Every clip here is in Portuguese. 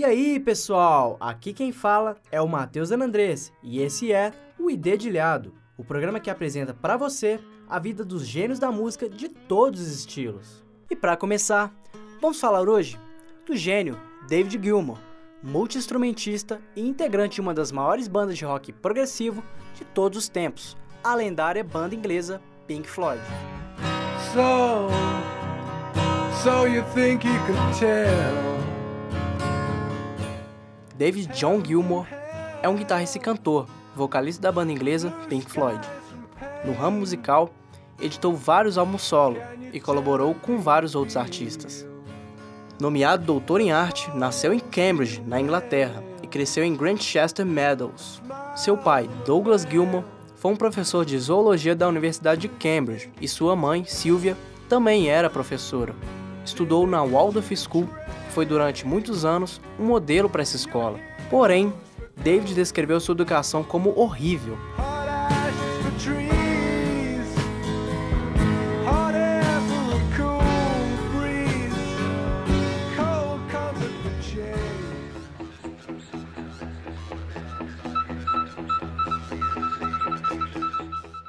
E aí, pessoal? Aqui quem fala é o Matheus Anandrés e esse é o Idedilhado, o programa que apresenta para você a vida dos gênios da música de todos os estilos. E para começar, vamos falar hoje do gênio David Gilmour, multi-instrumentista e integrante de uma das maiores bandas de rock progressivo de todos os tempos, a lendária banda inglesa Pink Floyd. So, so you think you tell? David John Gilmour é um guitarrista e cantor, vocalista da banda inglesa Pink Floyd. No ramo musical, editou vários álbuns solo e colaborou com vários outros artistas. Nomeado doutor em arte, nasceu em Cambridge, na Inglaterra, e cresceu em Grantchester Meadows. Seu pai, Douglas Gilmour, foi um professor de zoologia da Universidade de Cambridge e sua mãe, Sylvia, também era professora. Estudou na Waldorf School foi durante muitos anos um modelo para essa escola. Porém, David descreveu sua educação como horrível.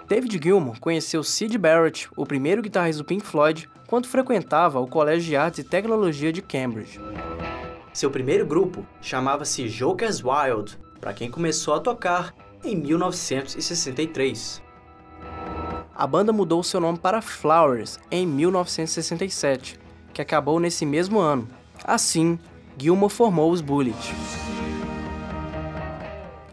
David Gilmour conheceu Sid Barrett, o primeiro guitarrista do Pink Floyd, quando frequentava o Colégio de Artes e Tecnologia de Cambridge. Seu primeiro grupo chamava-se Jokers Wild, para quem começou a tocar em 1963. A banda mudou seu nome para Flowers em 1967, que acabou nesse mesmo ano. Assim, Gilmour formou os Bullet.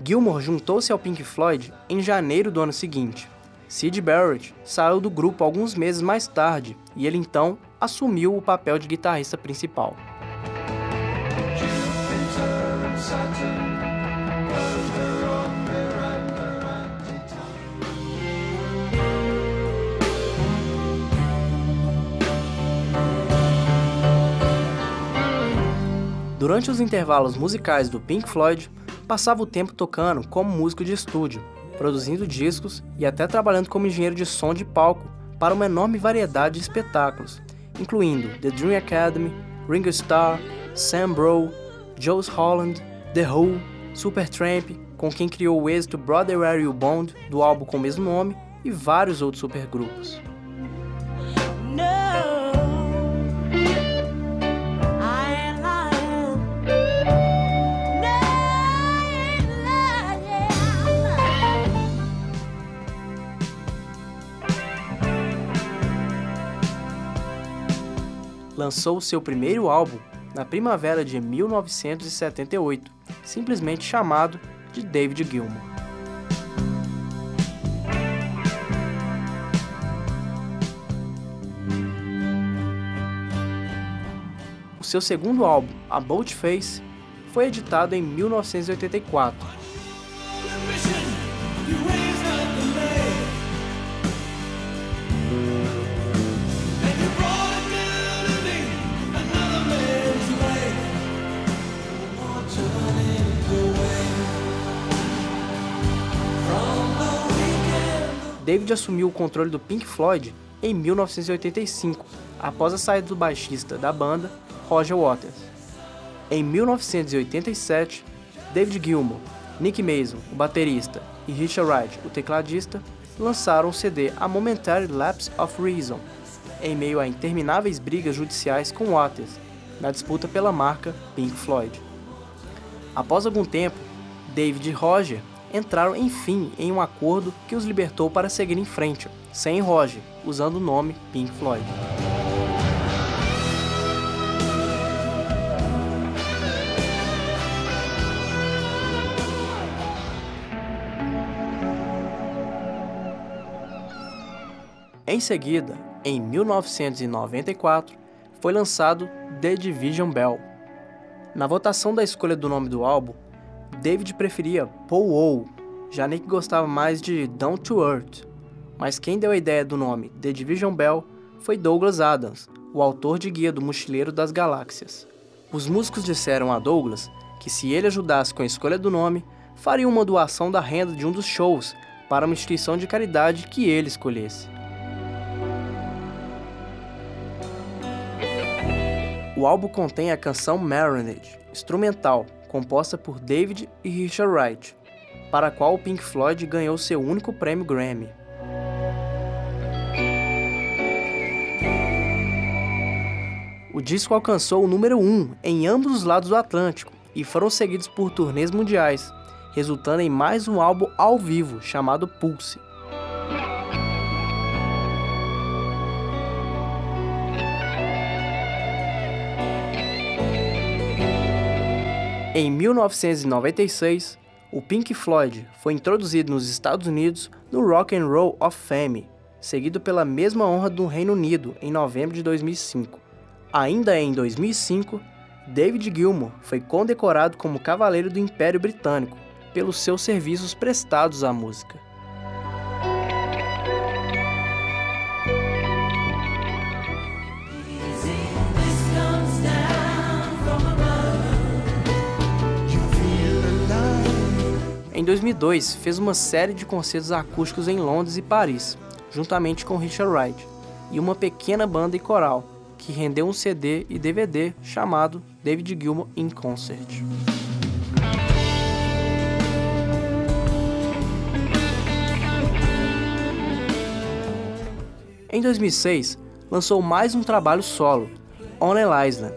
Gilmour juntou-se ao Pink Floyd em janeiro do ano seguinte Sid Barrett saiu do grupo alguns meses mais tarde e ele então assumiu o papel de guitarrista principal. Durante os intervalos musicais do Pink Floyd, passava o tempo tocando como músico de estúdio, produzindo discos e até trabalhando como engenheiro de som de palco para uma enorme variedade de espetáculos, incluindo The Dream Academy, Ringo Starr, Sam Bro, Joe Holland, The Who, Supertramp, com quem criou o êxito Brother Where You Bond do álbum com o mesmo nome, e vários outros supergrupos. Lançou seu primeiro álbum na primavera de 1978, simplesmente chamado de David Gilmour. O seu segundo álbum, A Boat Face, foi editado em 1984 David assumiu o controle do Pink Floyd em 1985, após a saída do baixista da banda, Roger Waters. Em 1987, David Gilmour, Nick Mason, o baterista, e Richard Wright, o tecladista, lançaram o CD A Momentary Lapse of Reason, em meio a intermináveis brigas judiciais com Waters, na disputa pela marca Pink Floyd. Após algum tempo, David e Roger entraram enfim em um acordo que os libertou para seguir em frente, sem Roger, usando o nome Pink Floyd. Em seguida, em 1994, foi lançado The Division Bell. Na votação da escolha do nome do álbum, David preferia Paul O, já Nick gostava mais de Down to Earth. Mas quem deu a ideia do nome The Division Bell foi Douglas Adams, o autor de Guia do Mochileiro das Galáxias. Os músicos disseram a Douglas que se ele ajudasse com a escolha do nome, faria uma doação da renda de um dos shows para uma instituição de caridade que ele escolhesse. O álbum contém a canção Marinade, instrumental, composta por David e Richard Wright, para a qual o Pink Floyd ganhou seu único prêmio Grammy. O disco alcançou o número 1 em ambos os lados do Atlântico e foram seguidos por turnês mundiais, resultando em mais um álbum ao vivo chamado Pulse. Em 1996, o Pink Floyd foi introduzido nos Estados Unidos no Rock and Roll of Fame, seguido pela mesma honra do Reino Unido em novembro de 2005. Ainda em 2005, David Gilmour foi condecorado como Cavaleiro do Império Britânico pelos seus serviços prestados à música. 2002, fez uma série de concertos acústicos em Londres e Paris, juntamente com Richard Wright, e uma pequena banda e coral, que rendeu um CD e DVD chamado David Gilmour in Concert. Em 2006, lançou mais um trabalho solo, On an Island,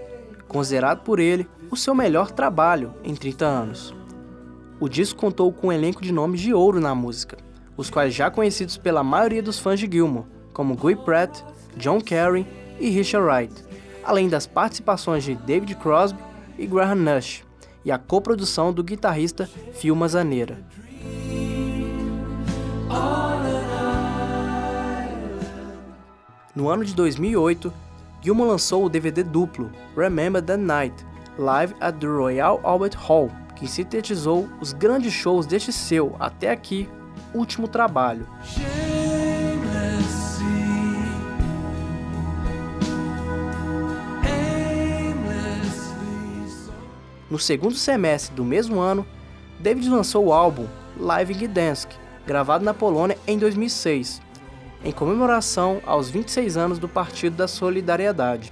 considerado por ele o seu melhor trabalho em 30 anos. O disco contou com um elenco de nomes de ouro na música, os quais já conhecidos pela maioria dos fãs de Gilmour, como Guy Pratt, John Kerry e Richard Wright, além das participações de David Crosby e Graham Nash, e a coprodução do guitarrista Phil Manzanera. No ano de 2008, Gilmour lançou o DVD duplo Remember That Night, live at the Royal Albert Hall, que sintetizou os grandes shows deste seu, até aqui, último trabalho. No segundo semestre do mesmo ano, David lançou o álbum Live Gdansk, gravado na Polônia em 2006, em comemoração aos 26 anos do Partido da Solidariedade.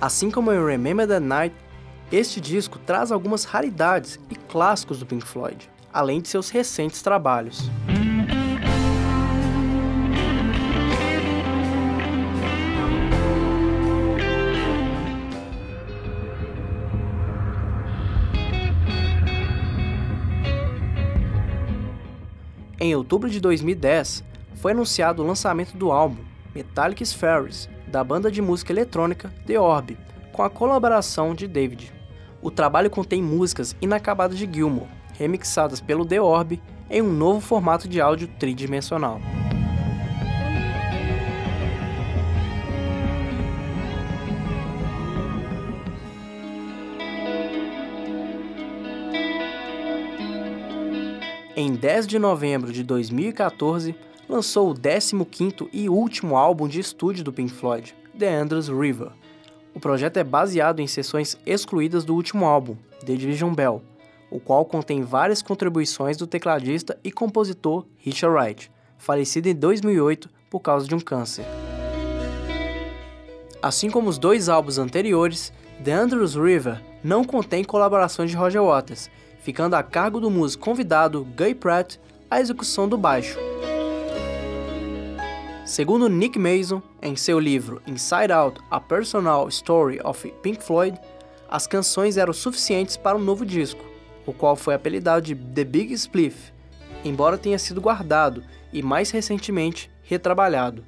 Assim como em Remember the Night, este disco traz algumas raridades e clássicos do Pink Floyd, além de seus recentes trabalhos. Em outubro de 2010, foi anunciado o lançamento do álbum Metallic Spheres, da banda de música eletrônica The Orb, com a colaboração de David. O trabalho contém músicas inacabadas de Gilmour, remixadas pelo The Orb em um novo formato de áudio tridimensional. Em 10 de novembro de 2014, lançou o 15º e último álbum de estúdio do Pink Floyd, The Andrews River. O projeto é baseado em sessões excluídas do último álbum, The Division Bell, o qual contém várias contribuições do tecladista e compositor Richard Wright, falecido em 2008 por causa de um câncer. Assim como os dois álbuns anteriores, The Andrews River não contém colaborações de Roger Waters, ficando a cargo do músico convidado Guy Pratt a execução do baixo. Segundo Nick Mason, em seu livro Inside Out: A Personal Story of Pink Floyd, as canções eram suficientes para um novo disco, o qual foi apelidado de The Big Spliff, embora tenha sido guardado e mais recentemente retrabalhado.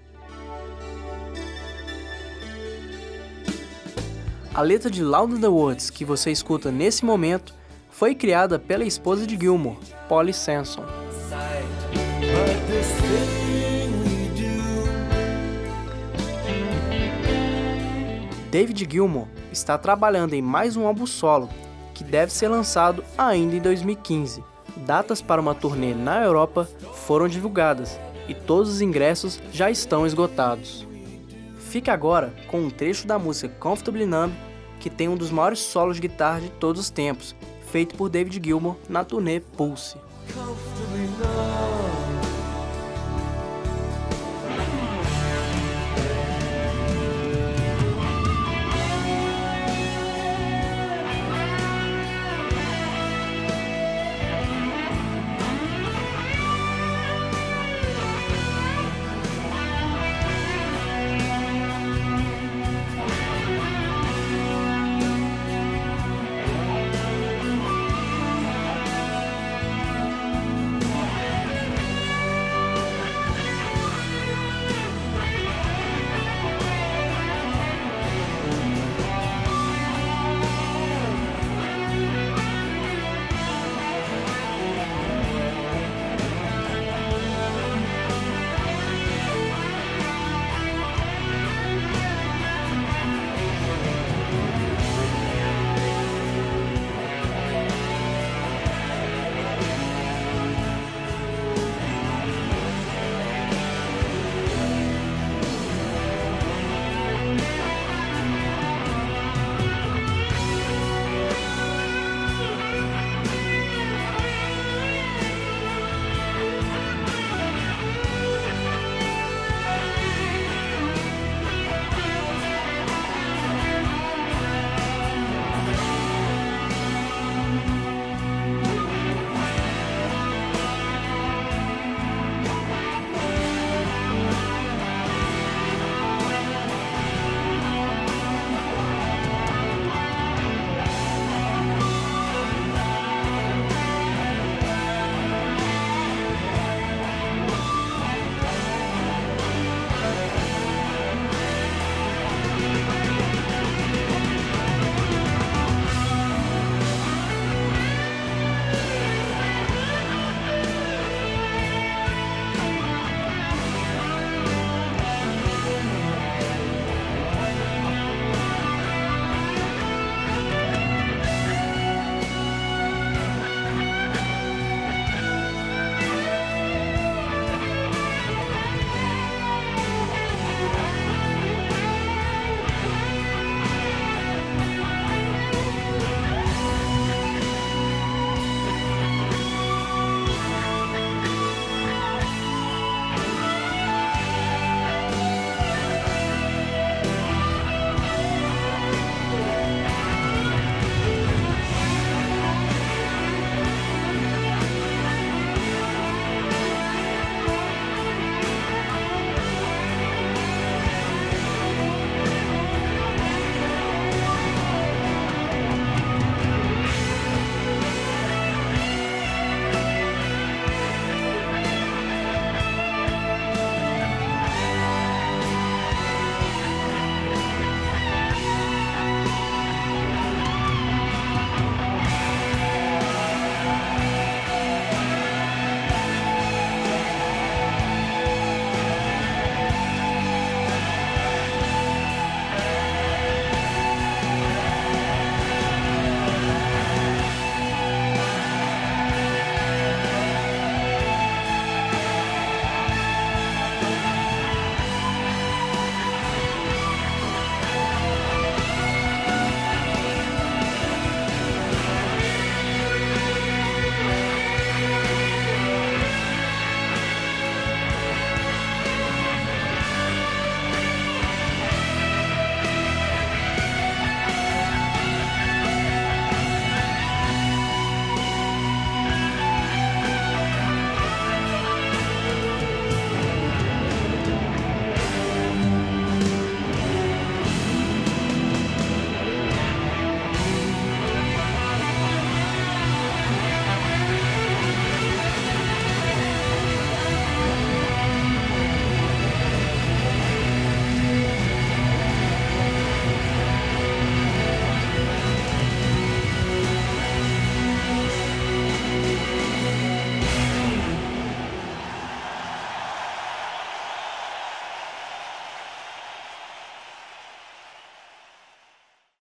A letra de Loud in the Words que você escuta nesse momento foi criada pela esposa de Gilmour, Polly Sanson. David Gilmour está trabalhando em mais um álbum solo, que deve ser lançado ainda em 2015. Datas para uma turnê na Europa foram divulgadas e todos os ingressos já estão esgotados. Fique agora com um trecho da música Comfortably Numb, que tem um dos maiores solos de guitarra de todos os tempos, feito por David Gilmour na turnê Pulse.